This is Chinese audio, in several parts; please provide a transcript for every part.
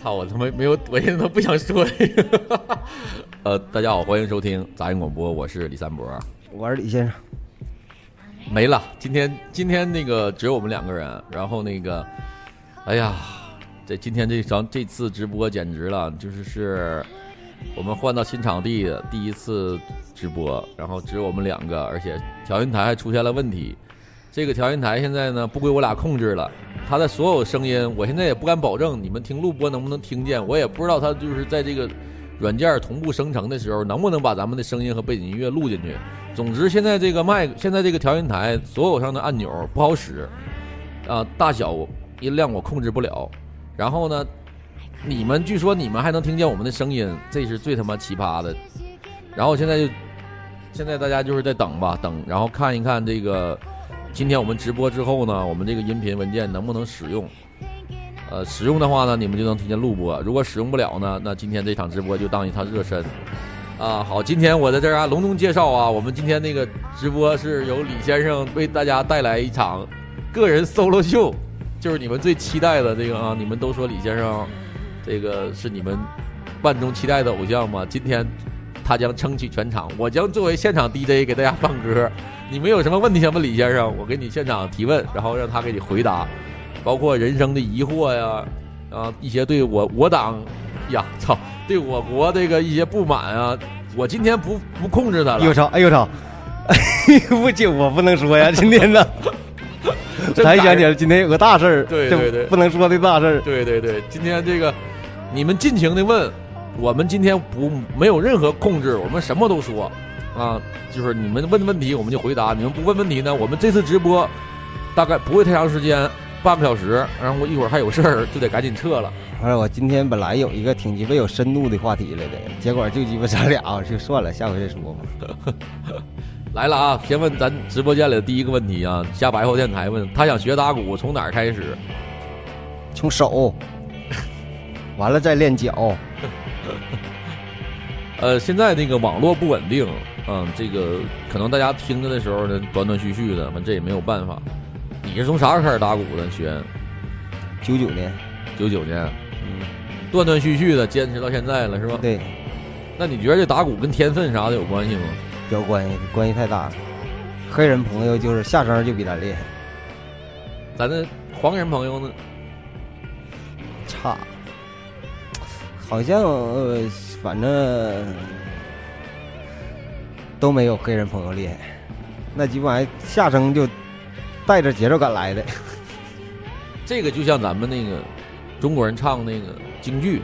操！我他妈没有，我现在都不想说这个。呃，大家好，欢迎收听杂音广播，我是李三博。我是李先生，没了，今天今天那个只有我们两个人，然后那个，哎呀，这今天这场这次直播简直了，就是是我们换到新场地第一次直播，然后只有我们两个，而且调音台还出现了问题。这个调音台现在呢不归我俩控制了，他的所有声音，我现在也不敢保证你们听录播能不能听见，我也不知道他就是在这个软件同步生成的时候能不能把咱们的声音和背景音乐录进去。总之，现在这个麦，现在这个调音台所有上的按钮不好使，啊，大小音量我控制不了。然后呢，你们据说你们还能听见我们的声音，这是最他妈奇葩的。然后现在就，现在大家就是在等吧，等，然后看一看这个。今天我们直播之后呢，我们这个音频文件能不能使用？呃，使用的话呢，你们就能听见录播；如果使用不了呢，那今天这场直播就当一场热身。啊，好，今天我在这儿啊隆重介绍啊，我们今天那个直播是由李先生为大家带来一场个人 solo 秀，就是你们最期待的这个啊，你们都说李先生这个是你们万众期待的偶像嘛，今天他将撑起全场，我将作为现场 DJ 给大家放歌。你们有什么问题想问李先生？我给你现场提问，然后让他给你回答，包括人生的疑惑呀，啊，一些对我我党呀，操，对我国这个一些不满啊，我今天不不控制他了。哎呦操！哎呦操！不行，我不能说呀，今天呢，才想起来今天有个大事儿，对对对，不能说的大事儿。对对对，今天这个你们尽情的问，我们今天不没有任何控制，我们什么都说。啊，就是你们问的问题，我们就回答；你们不问问题呢，我们这次直播大概不会太长时间，半个小时。然后我一会儿还有事儿，就得赶紧撤了。完了，我今天本来有一个挺鸡巴有深度的话题来的，结果就鸡巴咱俩，就算了，下回再说吧。来了啊，先问咱直播间里的第一个问题啊，下白话电台问他想学打鼓，从哪儿开始？从手，完了再练脚。呃，现在那个网络不稳定。嗯，这个可能大家听着的时候呢，断断续续的，反正这也没有办法。你是从啥时候开始打鼓的？学？九九年，九九年，嗯，断断续续的坚持到现在了，是吧？对。那你觉得这打鼓跟天分啥的有关系吗？有关系，关系太大了。黑人朋友就是下声就比咱厉害，咱的黄人朋友呢？差，好像呃，反正。都没有黑人朋友厉害，那基本上下声就带着节奏感来的。这个就像咱们那个中国人唱那个京剧，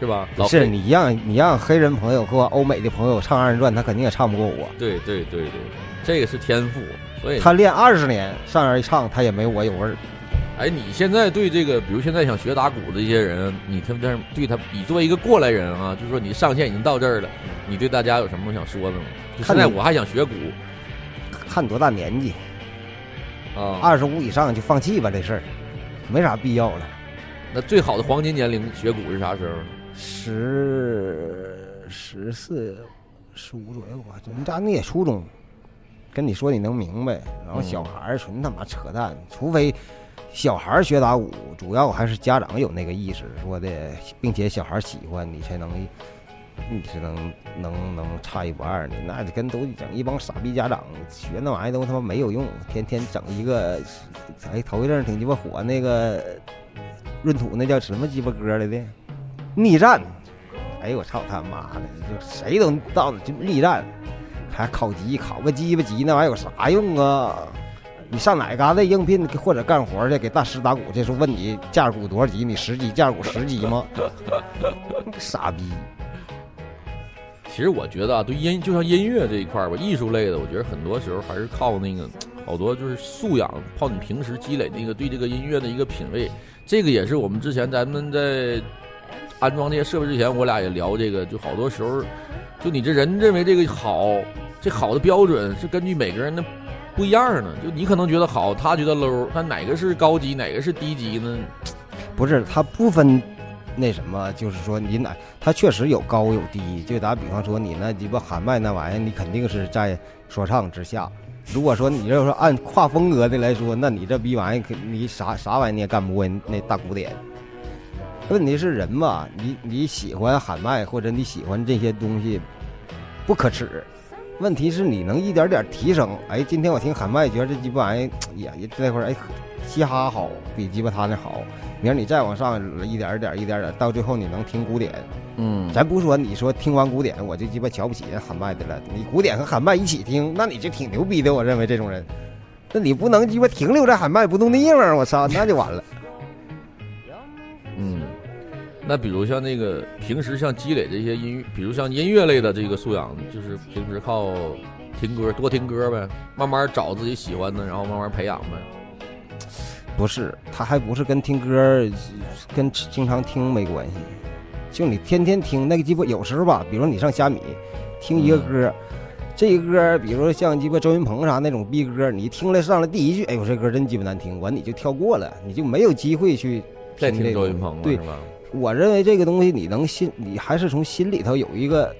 是吧？老是你让你让黑人朋友和欧美的朋友唱二人转，他肯定也唱不过我。对对对对，这个是天赋，所以他练二十年上那一唱，他也没我有味儿。哎，你现在对这个，比如现在想学打鼓的一些人，你他妈对他，你作为一个过来人啊，就是说你上线已经到这儿了，你对大家有什么想说的吗？现在我还想学鼓，看多大年纪啊，二十五以上就放弃吧，这事儿没啥必要了。那最好的黄金年龄学鼓是啥时候？十十四、十五左右吧。你咋你也初中？跟你说你能明白，然后小孩儿纯他妈扯淡，除非。小孩学打鼓，主要还是家长有那个意识，说的，并且小孩喜欢你才能，你是能能能差一不二的。那跟都整一帮傻逼家长学那玩意都他妈没有用，天天整一个，哎，头一阵挺鸡巴火那个闰土那叫什么鸡巴歌来的？逆战！哎呦我操他妈的，就谁都到就逆战，还考级，考个鸡巴级那玩意有啥用啊？你上哪嘎达应聘或者干活去？给大师打鼓，这时候问你架鼓多少级？你十级架鼓十级吗？傻逼！其实我觉得啊，对音就像音乐这一块吧，艺术类的，我觉得很多时候还是靠那个好多就是素养，靠你平时积累那个对这个音乐的一个品味。这个也是我们之前咱们在安装这些设备之前，我俩也聊这个，就好多时候，就你这人认为这个好，这好的标准是根据每个人的。不一样呢，就你可能觉得好，他觉得 low，他哪个是高级，哪个是低级呢？不是，他不分那什么，就是说你哪，他确实有高有低。就打比方说，你那鸡巴喊麦那玩意儿，你肯定是在说唱之下。如果说你要说按跨风格的来说，那你这逼玩意儿，你啥啥玩意儿你也干不过那大古典。问题是人嘛，你你喜欢喊麦或者你喜欢这些东西，不可耻。问题是你能一点点提升。哎，今天我听喊麦，觉得这鸡巴玩意 也也这会儿哎，嘻哈好，比鸡巴他那好。明儿你再往上一点点一点点，到最后你能听古典。嗯，咱不说你说听完古典我就鸡巴瞧不起人喊麦的了，你古典和喊麦一起听，那你就挺牛逼的。我认为这种人，那你不能鸡巴停留在喊麦不动的地方，我操，那就完了。嗯，那比如像那个平时像积累这些音乐，比如像音乐类的这个素养，就是平时靠听歌多听歌呗，慢慢找自己喜欢的，然后慢慢培养呗。不是，他还不是跟听歌，跟经常听没关系。就你天天听那个鸡巴，有时候吧，比如你上虾米听一个歌，这个歌，比如像鸡巴周云鹏啥那种逼歌，你听了上来第一句，哎呦这歌真鸡巴难听，完你就跳过了，你就没有机会去再听周云鹏了，对是吧？我认为这个东西你能心，你还是从心里头有一个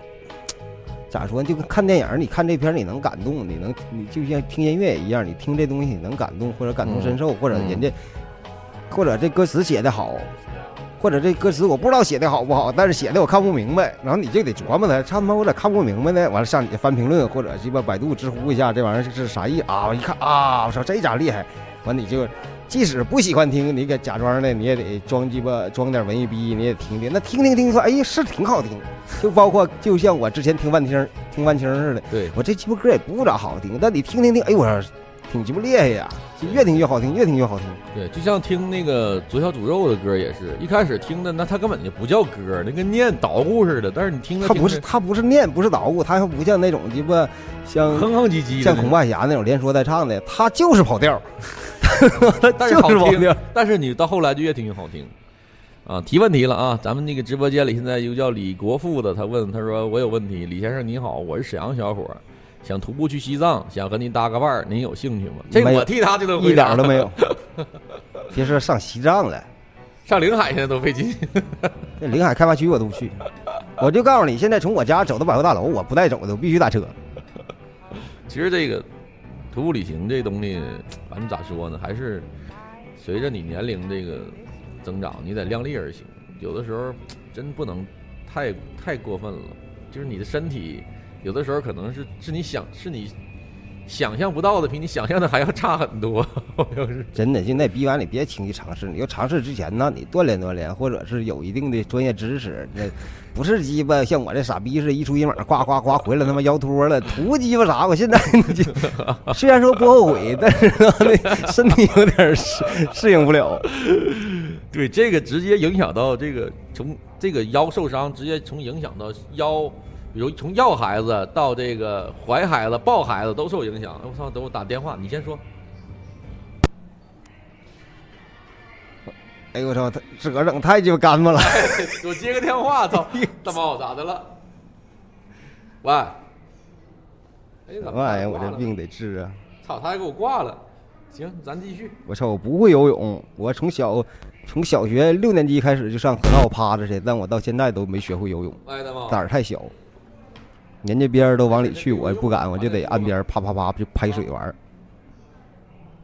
咋说呢？就跟看电影儿，你看这片儿你能感动，你能你就像听音乐一样，你听这东西你能感动或者感同身受，或者人家或者这歌词写的好，或者这歌词我不知道写的好不好，但是写的我看不明白，然后你就得琢磨它，他妈我咋看不明白呢？完了上你翻评论或者鸡巴百度、知乎一下这玩意儿是是啥意啊？我一看啊，我操这家厉害，完你就。即使不喜欢听，你给假装的，你也得装鸡巴装点文艺逼，你也听听。那听听听说，哎呀，是挺好听。就包括就像我之前听万青听万青似的，对，我这鸡巴歌也不咋好听，但你听听听，哎呦我说挺鸡巴厉害呀，就越听越好听，越听越好听。对，就像听那个左小诅咒的歌也是，一开始听的那他根本就不叫歌，那跟念捣鼓似的。但是你听着他不是他不是念，不是捣鼓，他还不像那种鸡巴像哼哼唧唧的，像孔霸侠那种连说带唱的，他就是跑调，他 但是好听。。但是你到后来就越听越好听。啊，提问题了啊！咱们那个直播间里现在有叫李国富的，他问他说：“我有问题，李先生你好，我是沈阳小伙，想徒步去西藏，想和您搭个伴儿，您有兴趣吗？”这我替他就能一点 都没有。别说上西藏了，上临海现在都费劲。这临海开发区我都不去。我就告诉你，现在从我家走到百货大楼，我不带走的，我必须打车。其实这个徒步旅行这东西，反正咋说呢，还是随着你年龄这个增长，你得量力而行。有的时候真不能太太过分了，就是你的身体有的时候可能是是你想是你想象不到的，比你想象的还要差很多。就是真的，现在逼完你别轻易尝试，你要尝试之前呢，你锻炼锻炼，或者是有一定的专业知识，那不是鸡巴像我这傻逼似的，一出一猛，呱呱呱回来他妈腰脱了，图鸡巴啥？我现在 就虽然说不后悔，但是呢，那身体有点适适应不了。对这个直接影响到这个从这个腰受伤，直接从影响到腰，比如从要孩子到这个怀孩子、抱孩子都受影响。我操，等我打电话，你先说。哎呦我操，他自个整太鸡巴干巴了。我接个电话，操，大猫咋的了？喂，哎，什怎么玩意儿？我这病得治啊！操，他还给我挂了。行，咱继续。我操，我不会游泳，我从小从小学六年级开始就上河道趴着去，但我到现在都没学会游泳，哎，大猫胆，儿太小。人家别人都往里去，我也不敢，我就得岸边啪啪啪就拍水玩儿。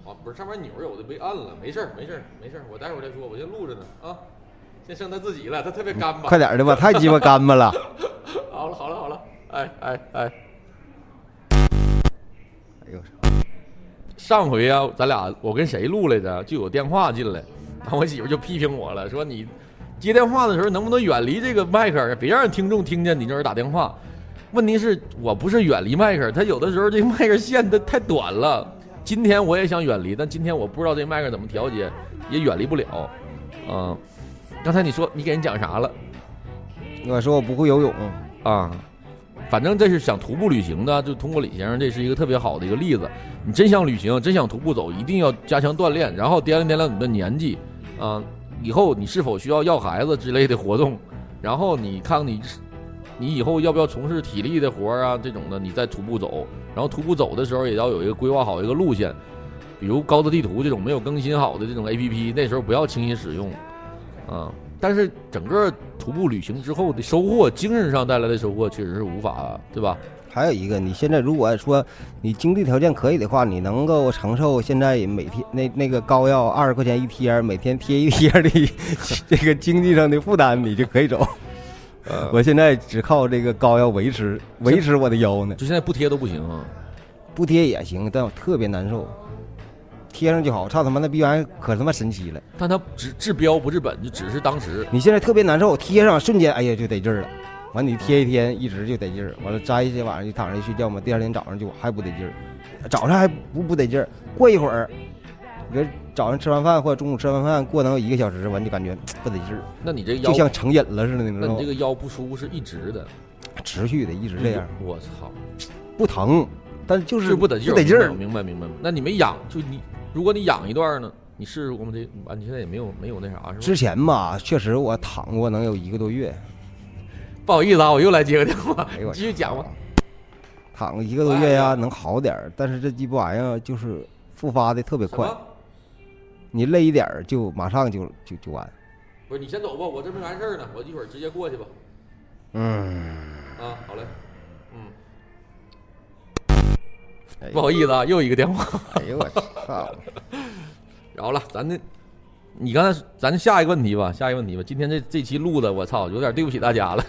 啊，不是上面钮有的被按了，没事儿，没事儿，没事儿，我待会儿再说，我先录着呢啊。先剩他自己了，他特别干巴。快点儿的吧，太鸡巴干巴了。好了，好了，好了，哎哎哎，哎呦！上回啊，咱俩我跟谁录来着？就有电话进来，然后我媳妇就批评我了，说你接电话的时候能不能远离这个麦克，别让听众听见你这儿打电话。问题是我不是远离迈克，他有的时候这个麦克线它太短了。今天我也想远离，但今天我不知道这迈克怎么调节，也远离不了。嗯，刚才你说你给人讲啥了？我说我不会游泳，啊，反正这是想徒步旅行的，就通过李先生，这是一个特别好的一个例子。你真想旅行，真想徒步走，一定要加强锻炼，然后掂量掂量你的年纪，啊，以后你是否需要要孩子之类的活动，然后你看你，你以后要不要从事体力的活儿啊这种的，你再徒步走，然后徒步走的时候也要有一个规划好一个路线，比如高德地图这种没有更新好的这种 A P P，那时候不要轻易使用，啊，但是整个徒步旅行之后的收获，精神上带来的收获确实是无法，对吧？还有一个，你现在如果说你经济条件可以的话，你能够承受现在每天那那个膏药二十块钱一贴，每天贴一贴的 这个经济上的负担，你就可以走。呃，我现在只靠这个膏药维持维持我的腰呢，就现在不贴都不行啊。不贴也行，但我特别难受。贴上就好，操他妈那逼玩意儿可他妈神奇了！但它治治标不治本，就只是当时。你现在特别难受，贴上瞬间，哎呀就得劲儿了。完你贴一天，一直就得劲儿。完了摘一些晚上就躺着睡觉嘛，第二天早上就还不得劲儿，早上还不不得劲儿。过一会儿，你这早上吃完饭或者中午吃完饭，过能有一个小时，完就感觉不得劲儿，那你这腰就像成瘾了似的，你知道吗那你这？个腰不舒服是一直的，持续的一直这样，我操，不疼，但是就是是不得劲儿，不得劲儿。明白明白。那你没养，就你如果你养一段呢？你试试我们？这啊，你现在也没有没有那啥是吧？之前吧，确实我躺过能有一个多月，不好意思啊，我又来接个电话哎呦，我继续讲吧。躺个一个多月呀，能好点儿。但是这鸡巴玩意儿就是复发的特别快，什么？你累一点儿就马上就就就完。不是你先走吧，我这没完事儿呢，我一会儿直接过去吧。嗯，啊，好嘞，嗯，哎不好意思啊，又一个电话。哎呦我操！然后了，咱这，你刚才咱下一个问题吧，下一个问题吧。今天这这期录的，我操，有点对不起大家了，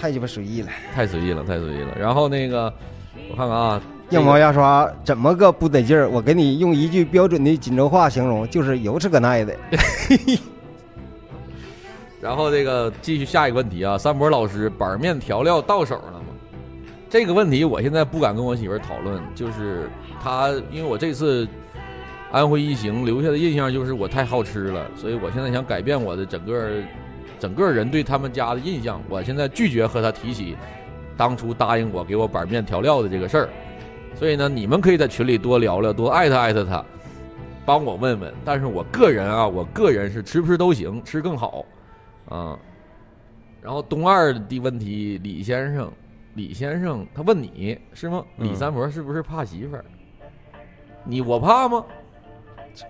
太鸡巴随意了，太随意了，太随意了。然后那个，我看看啊，羊毛牙刷怎么个不得劲儿？我给你用一句标准的锦州话形容，就是油吃个耐的。然后这个继续下一个问题啊，三博老师，板面调料到手了吗？这个问题我现在不敢跟我媳妇儿讨论，就是她，因为我这次安徽一行留下的印象就是我太好吃了，所以我现在想改变我的整个整个人对他们家的印象。我现在拒绝和她提起当初答应我给我板面调料的这个事儿。所以呢，你们可以在群里多聊聊，多艾特艾特他，帮我问问。但是我个人啊，我个人是吃不吃都行，吃更好。啊，然后东二的问题，李先生，李先生他问你是吗？嗯李三伯是不是怕媳妇儿？你我怕吗？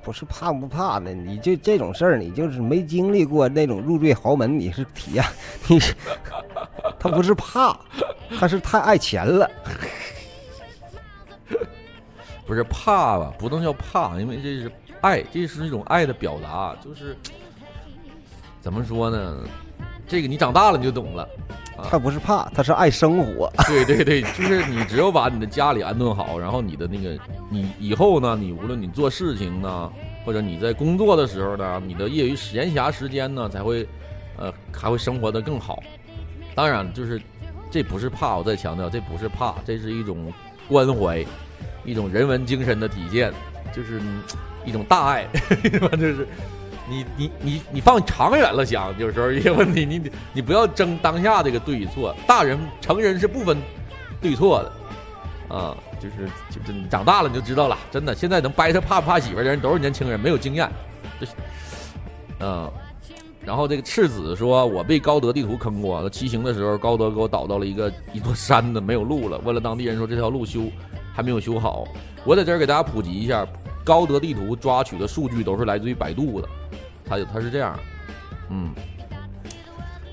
不是怕不怕的，你就这种事儿，你就是没经历过那种入赘豪门，你是体验，你是他不是怕，他是太爱钱了。不是怕吧？不能叫怕，因为这是爱，这是一种爱的表达，就是怎么说呢？这个你长大了你就懂了。他不是怕，他是爱生活。对 对对，就是你只有把你的家里安顿好，然后你的那个你以后呢，你无论你做事情呢，或者你在工作的时候呢，你的业余闲暇时间呢，才会呃还会生活的更好。当然，就是这不是怕，我再强调，这不是怕，这是一种关怀，一种人文精神的体现，就是一种大爱，就是。你你你你放长远了想，有时候一些问题，你你你不要争当下这个对与错。大人成人是不分对错的，啊，就是就是你长大了你就知道了，真的。现在能掰扯怕不怕媳妇的人都是年轻人，没有经验。就是，嗯，然后这个赤子说，我被高德地图坑过，骑行的时候高德给我导到了一个一座山的没有路了。问了当地人说这条路修还没有修好。我在这儿给大家普及一下，高德地图抓取的数据都是来自于百度的。他他是这样，嗯，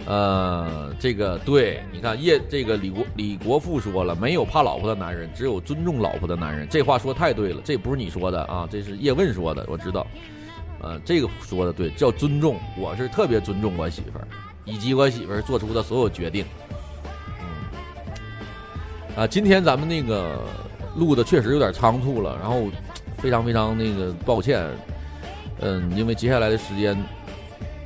呃，这个对，你看叶这个李国李国富说了，没有怕老婆的男人，只有尊重老婆的男人。这话说太对了，这不是你说的啊，这是叶问说的，我知道。呃，这个说的对，叫尊重，我是特别尊重我媳妇儿，以及我媳妇儿做出的所有决定。嗯，啊，今天咱们那个录的确实有点仓促了，然后非常非常那个抱歉。嗯，因为接下来的时间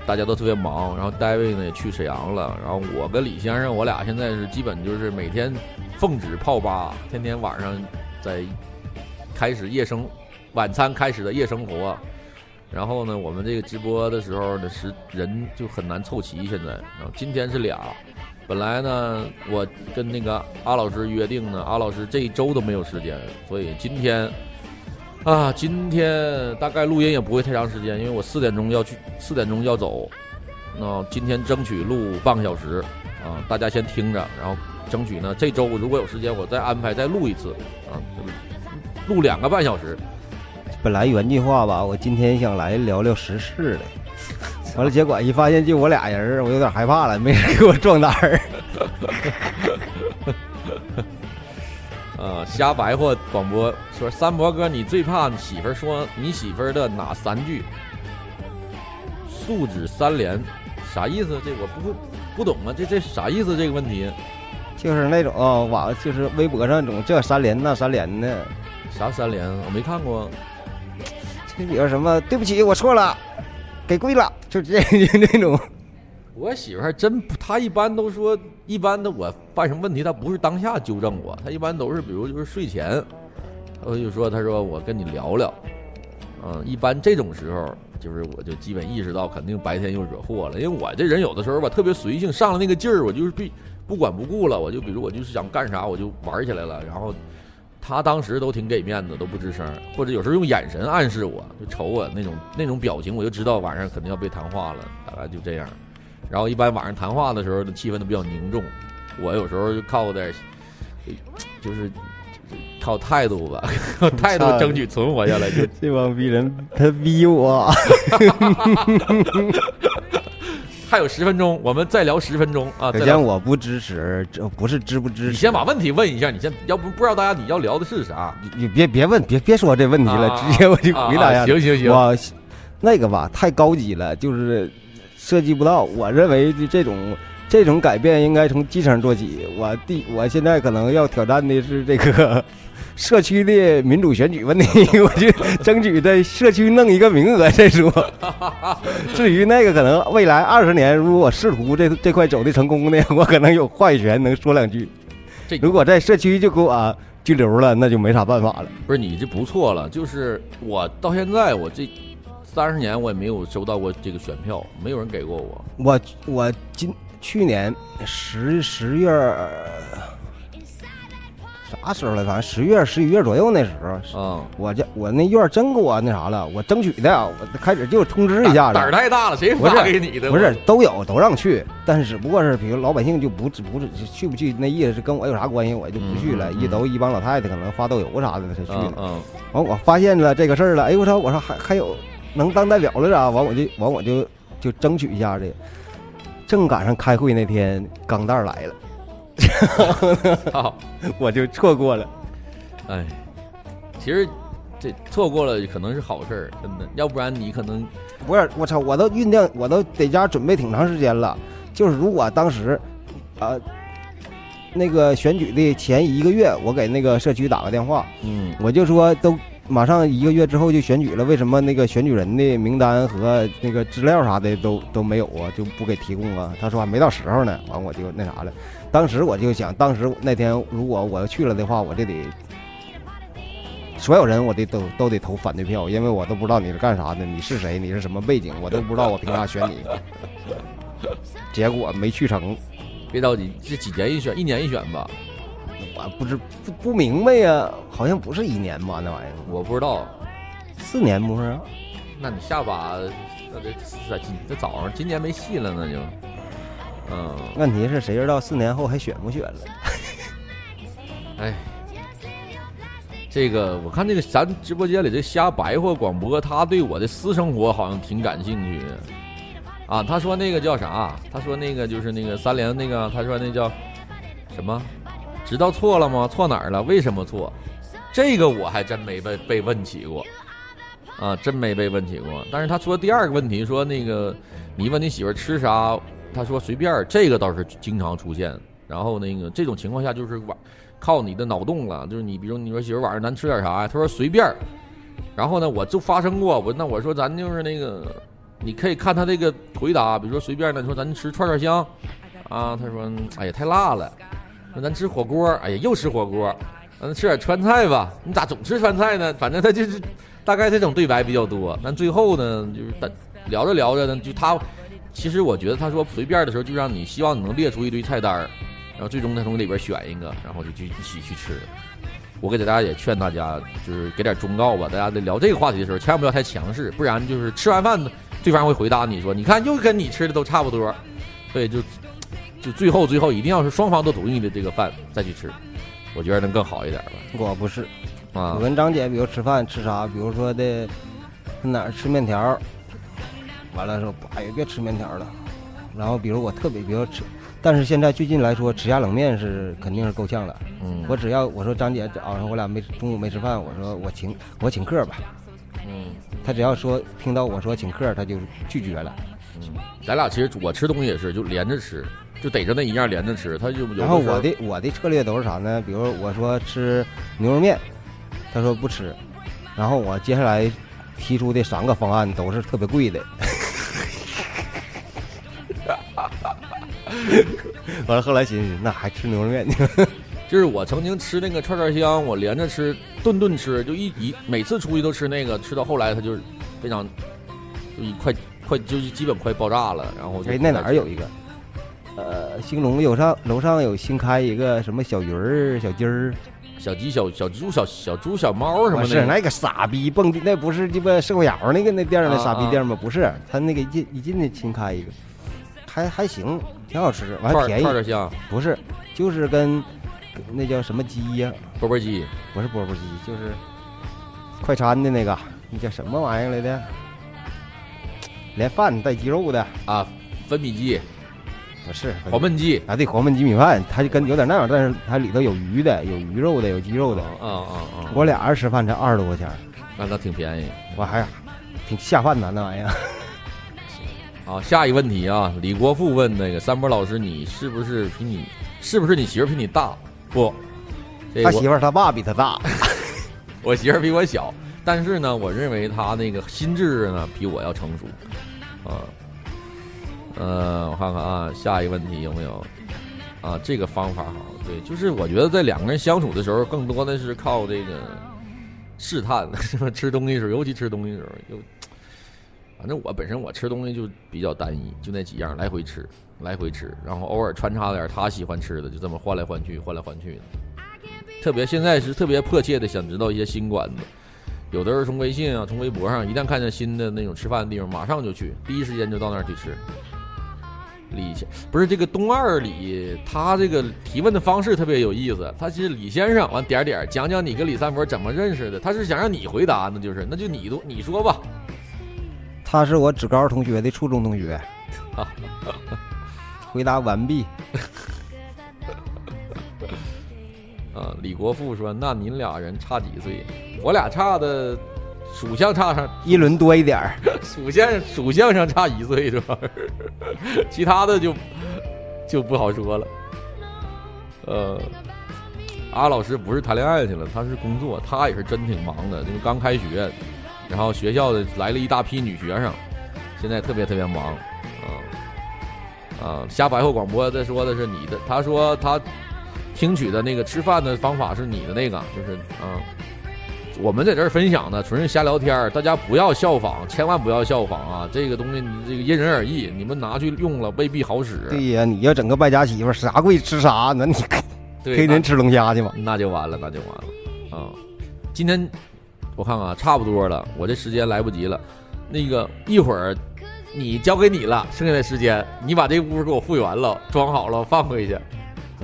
大家都特别忙，然后大卫呢也去沈阳了，然后我跟李先生，我俩现在是基本就是每天奉旨泡吧，天天晚上在开始夜生晚餐开始的夜生活。然后呢，我们这个直播的时候呢，是人就很难凑齐。现在，然后今天是俩，本来呢，我跟那个阿老师约定呢，阿老师这一周都没有时间，所以今天。啊，今天大概录音也不会太长时间，因为我四点钟要去，四点钟要走。那今天争取录半个小时，啊，大家先听着，然后争取呢这周如果有时间，我再安排再录一次，啊，录两个半小时。本来原计划吧，我今天想来聊聊时事的，完了结果一发现就我俩人儿，我有点害怕了，没人给我壮胆儿。呃，瞎白话广播说三伯哥，你最怕媳妇儿说你媳妇儿的哪三句？素质三连，啥意思？这我不不懂啊，这这啥意思？这个问题就是那种啊网，就是微博上那种这三连那三连的，啥三连？我没看过。这比如什么对不起，我错了，给跪了，就这 就那种。我媳妇儿真，她一般都说，一般的我犯什么问题，她不是当下纠正我，她一般都是比如就是睡前，她就说，她说我跟你聊聊，嗯，一般这种时候，就是我就基本意识到肯定白天又惹祸了，因为我这人有的时候吧特别随性，上了那个劲儿，我就是不不管不顾了，我就比如我就是想干啥我就玩起来了，然后她当时都挺给面子，都不吱声，或者有时候用眼神暗示我，就瞅我那种那种表情，我就知道晚上肯定要被谈话了，大概就这样。然后一般晚上谈话的时候，气氛都比较凝重。我有时候就靠点，就是靠态度吧，靠态度争取存活下来。就这帮逼人，他逼我。还有十分钟，我们再聊十分钟啊！首先我不支持，这不是支不支持。你先把问题问一下，你先要不不知道大家你要聊的是啥？你你别别问，别别说这问题了，直接我就回答一下。行行行，我那个吧太高级了，就是涉及不到。我认为的这种这种改变应该从基层做起。我第我现在可能要挑战的是这个。社区的民主选举问题，我就争取在社区弄一个名额再说。至于那个可能未来二十年，如果我试图这这块走的成功呢，我可能有话语权能说两句。如果在社区就给我拘留了，那就没啥办法了。不是你这不错了，就是我到现在我这三十年我也没有收到过这个选票，没有人给过我。我我今去年十十月。啥时候了？反正十月、十一月左右那时候，嗯，我这我那院真给我那啥了，我争取的，我开始就通知一下子。胆儿太大了，谁发给你的？不是都有，都让去，但是只不过是，比如老百姓就不不是去不去，那意思是跟我有啥关系，我就不去了。一都一帮老太太可能发豆油啥的才去了。嗯，完我发现了这个事儿了，哎我操！我说还还有能当代表了咋？完我就完我就就争取一下子。正赶上开会那天，钢蛋来了。好，我就错过了。哎，其实这错过了可能是好事儿，真的。要不然你可能不是我操，我都酝酿，我都在家准备挺长时间了。就是如果当时啊，那个选举的前一个月，我给那个社区打个电话，嗯，我就说都马上一个月之后就选举了，为什么那个选举人的名单和那个资料啥的都都没有啊？就不给提供啊？他说还没到时候呢。完我就那啥了。当时我就想，当时那天如果我要去了的话，我这得所有人我得都都得投反对票，因为我都不知道你是干啥的，你是谁，你是什么背景，我都不知道，我凭啥选你？结果没去成。别着急，这几年一选，一年一选吧。我不知不不明白呀，好像不是一年吧？那玩意儿我不知道，四年不是？那你下把那这这这早上今年没戏了，那就。嗯，问题是谁知道四年后还选不选了？哎，这个我看这个咱直播间里这瞎白话广播，他对我的私生活好像挺感兴趣啊。他说那个叫啥？他说那个就是那个三连那个，他说那叫什么？知道错了吗？错哪儿了？为什么错？这个我还真没被被问起过啊，真没被问起过。但是他说第二个问题，说那个你问你媳妇吃啥？他说随便，这个倒是经常出现。然后那个这种情况下就是晚靠你的脑洞了，就是你比如你说媳妇晚上咱吃点啥呀？他说随便。然后呢，我就发生过，我那我说咱就是那个，你可以看他这个回答，比如说随便的，说咱吃串串香啊。他说哎呀太辣了。说咱吃火锅，哎呀又吃火锅。咱吃点川菜吧。你咋总吃川菜呢？反正他就是大概这种对白比较多。但最后呢，就是聊着聊着呢，就他。其实我觉得他说随便的时候，就让你希望你能列出一堆菜单，然后最终他从里边选一个，然后就就一起去吃。我给大家也劝大家，就是给点忠告吧。大家在聊这个话题的时候，千万不要太强势，不然就是吃完饭，对方会回答你说：“你看，又跟你吃的都差不多。”所以就就最后最后一定要是双方都同意的这个饭再去吃，我觉得能更好一点吧。我不是啊，我跟张姐，比如吃饭吃啥，比如说的哪儿吃面条。完了说哎呀别吃面条了，然后比如我特别比如吃，但是现在最近来说吃下冷面是肯定是够呛了。嗯，我只要我说张姐早上我俩没中午没吃饭，我说我请我请客吧，嗯他只要说听到我说请客，他就拒绝了。嗯，咱俩其实我吃东西也是就连着吃，就逮着那一样连着吃，他就有然后我的我的策略都是啥呢？比如我说吃牛肉面，他说不吃，然后我接下来提出的三个方案都是特别贵的。完了，后来寻思，那还吃牛肉面呢？就是我曾经吃那个串串香，我连着吃，顿顿吃，就一一每次出去都吃那个，吃到后来他就是非常，就一快快就是基本快爆炸了，然后就哎，那哪儿有一个？呃，兴隆有上楼上有新开一个什么小鱼儿、小鸡儿，小鸡、小小猪、小小猪、小猫什么不是的，那个傻逼蹦迪，那不是鸡巴社会窑那个那店儿那啊傻逼店吗？不是，他那个一进一进去新开一个，还还行，挺好吃，完了串便宜。串。串香、不是，就是跟那叫什么鸡呀、钵钵鸡、不是钵钵鸡，就是快餐的那个，那叫什么玩意儿来的？连饭带鸡肉的，啊，粉米鸡、不是黄焖鸡，啊，对，黄焖鸡米饭，它就跟有点那样，但是它里头有鱼的，有鱼肉的，有鸡肉的。啊啊啊，我俩人吃饭才二十多块钱，那倒挺便宜我还挺下饭的那玩意儿。啊。下一个问题啊，李国富问那个三波老师，你是不是比你是不是你媳妇比你大？不，这他媳妇他爸比他大，我媳妇比我小，但是呢，我认为他那个心智呢比我要成熟，啊，呃，我看看啊，下一个问题有没有？啊，这个方法好，对，就是我觉得在两个人相处的时候，更多的是靠这个试探，是吧？吃东西的时候，尤其吃东西的时候，就反正我本身我吃东西就比较单一，就那几样来回吃，来回吃，然后偶尔穿插点他喜欢吃的，就这么换来换去，换来换去的。特别现在是特别迫切的想知道一些新馆子，有的是从微信啊，从微博上，一旦看见新的那种吃饭的地方，马上就去，第一时间就到那儿去吃。李先不是这个东二李，他这个提问的方式特别有意思。他是李先生，完点点讲讲你跟李三佛怎么认识的。他是想让你回答，那就是那就你都你说吧。他是我职高同学的初中同学。回答完毕。啊，李国富说：“那您俩人差几岁？我俩差的属相差上一轮多一点儿，属相属相上差一岁是吧？其他的就就不好说了。呃，阿老师不是谈恋爱去了，他是工作，他也是真挺忙的，就是刚开学，然后学校的来了一大批女学生，现在特别特别忙。啊、啊，瞎白话广播在说的是你的，他说他听取的那个吃饭的方法是你的那个，就是啊。我们在这儿分享的纯是瞎聊天儿，大家不要效仿，千万不要效仿啊！这个东西你这个因人而异，你们拿去用了未必好使。对呀，你要整个败家媳妇儿，啥贵吃啥，那你对，天天吃龙虾去吧。那就完了，那就完了啊！今天我看看啊，差不多了，我这时间来不及了。那个一会儿你交给你了，剩下的时间你把这屋给我复原了，装好了放回去。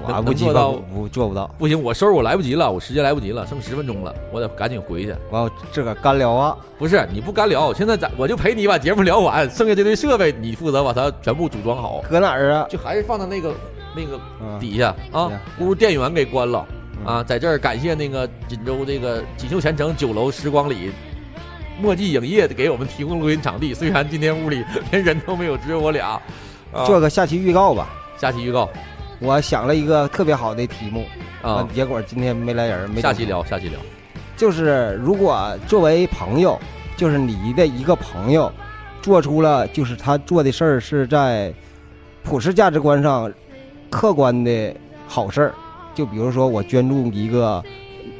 我能不到不做不到。不行，我收拾我来不及了，我时间来不及了，剩十分钟了，我得赶紧回去。完，我自个干聊啊。不是你不干聊，现在咱我就陪你把节目聊完，剩下这堆设备你负责把它全部组装好，搁哪儿啊？就还是放在那个那个嗯底下啊行，屋电源给关了嗯啊，在这儿感谢那个锦州这个锦绣前程酒楼时光里。墨迹影业给我们提供录音场地，虽然今天屋里连人都没有，只有我俩。啊、做个下期预告吧。下期预告我想了一个特别好的题目，啊。完，结果今天没来人，没下期聊，下期聊。就是如果作为朋友，就是你的一个朋友，做出了就是他做的事儿是在普世价值观上客观的好事儿，就比如说我捐助一个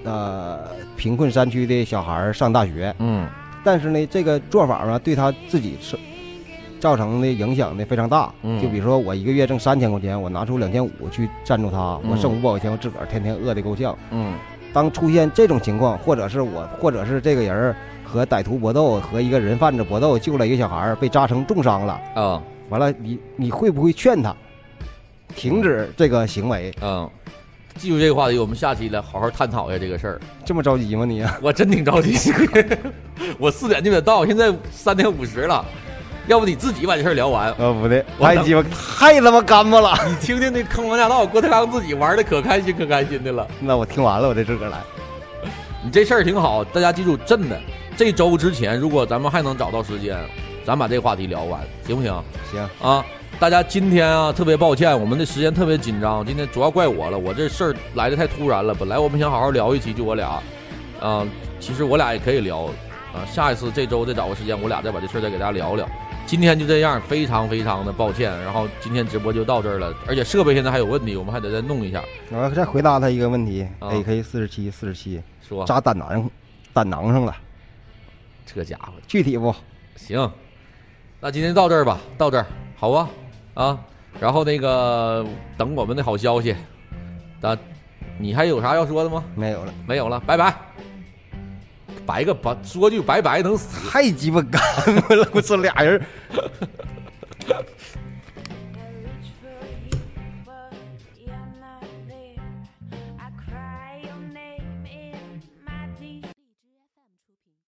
呃贫困山区的小孩儿上大学，嗯。但是呢，这个做法呢对他自己是造成的影响呢非常大。嗯就比如说我一个月挣三千块钱，我拿出两千五去赞助他，嗯我剩五百块钱，我自个儿天天饿得够呛。嗯当出现这种情况，或者是我，或者是这个人儿和歹徒搏斗，和一个人贩子搏斗，救了一个小孩儿被扎成重伤了，啊完了，你你会不会劝他停止这个行为？嗯，记住这个话题，我们下期来好好探讨一下这个事儿。这么着急吗你？我真挺着急，我四点就得到，现在三点五十了。要不你自己把这事儿聊完。呃，不对，我等太鸡巴太他妈干巴了。你听听那坑王驾到，郭德纲自己玩的可开心可开心的了。那我听完了，我再自个儿来。你这事儿挺好，大家记住，真的，这周之前如果咱们还能找到时间，咱把这话题聊完，行不行？行，啊，大家今天啊特别抱歉，我们的时间特别紧张，今天主要怪我了，我这事儿来的太突然了。本来我们想好好聊一期，就我俩，啊，其实我俩也可以聊，啊，下一次这周再找个时间，我俩再把这事儿再给大家聊聊。今天就这样，非常非常的抱歉。然后今天直播就到这儿了，而且设备现在还有问题，我们还得再弄一下。我要再回答他一个问题啊，AK 四十七四十七说扎胆囊胆囊上了，这家伙具体不？行，那今天到这儿吧，到这儿好吧？啊，然后那个等我们的好消息。那你还有啥要说的吗？没有了，没有了，拜拜。白个白，说句拜拜能死？太鸡巴干了！我这俩人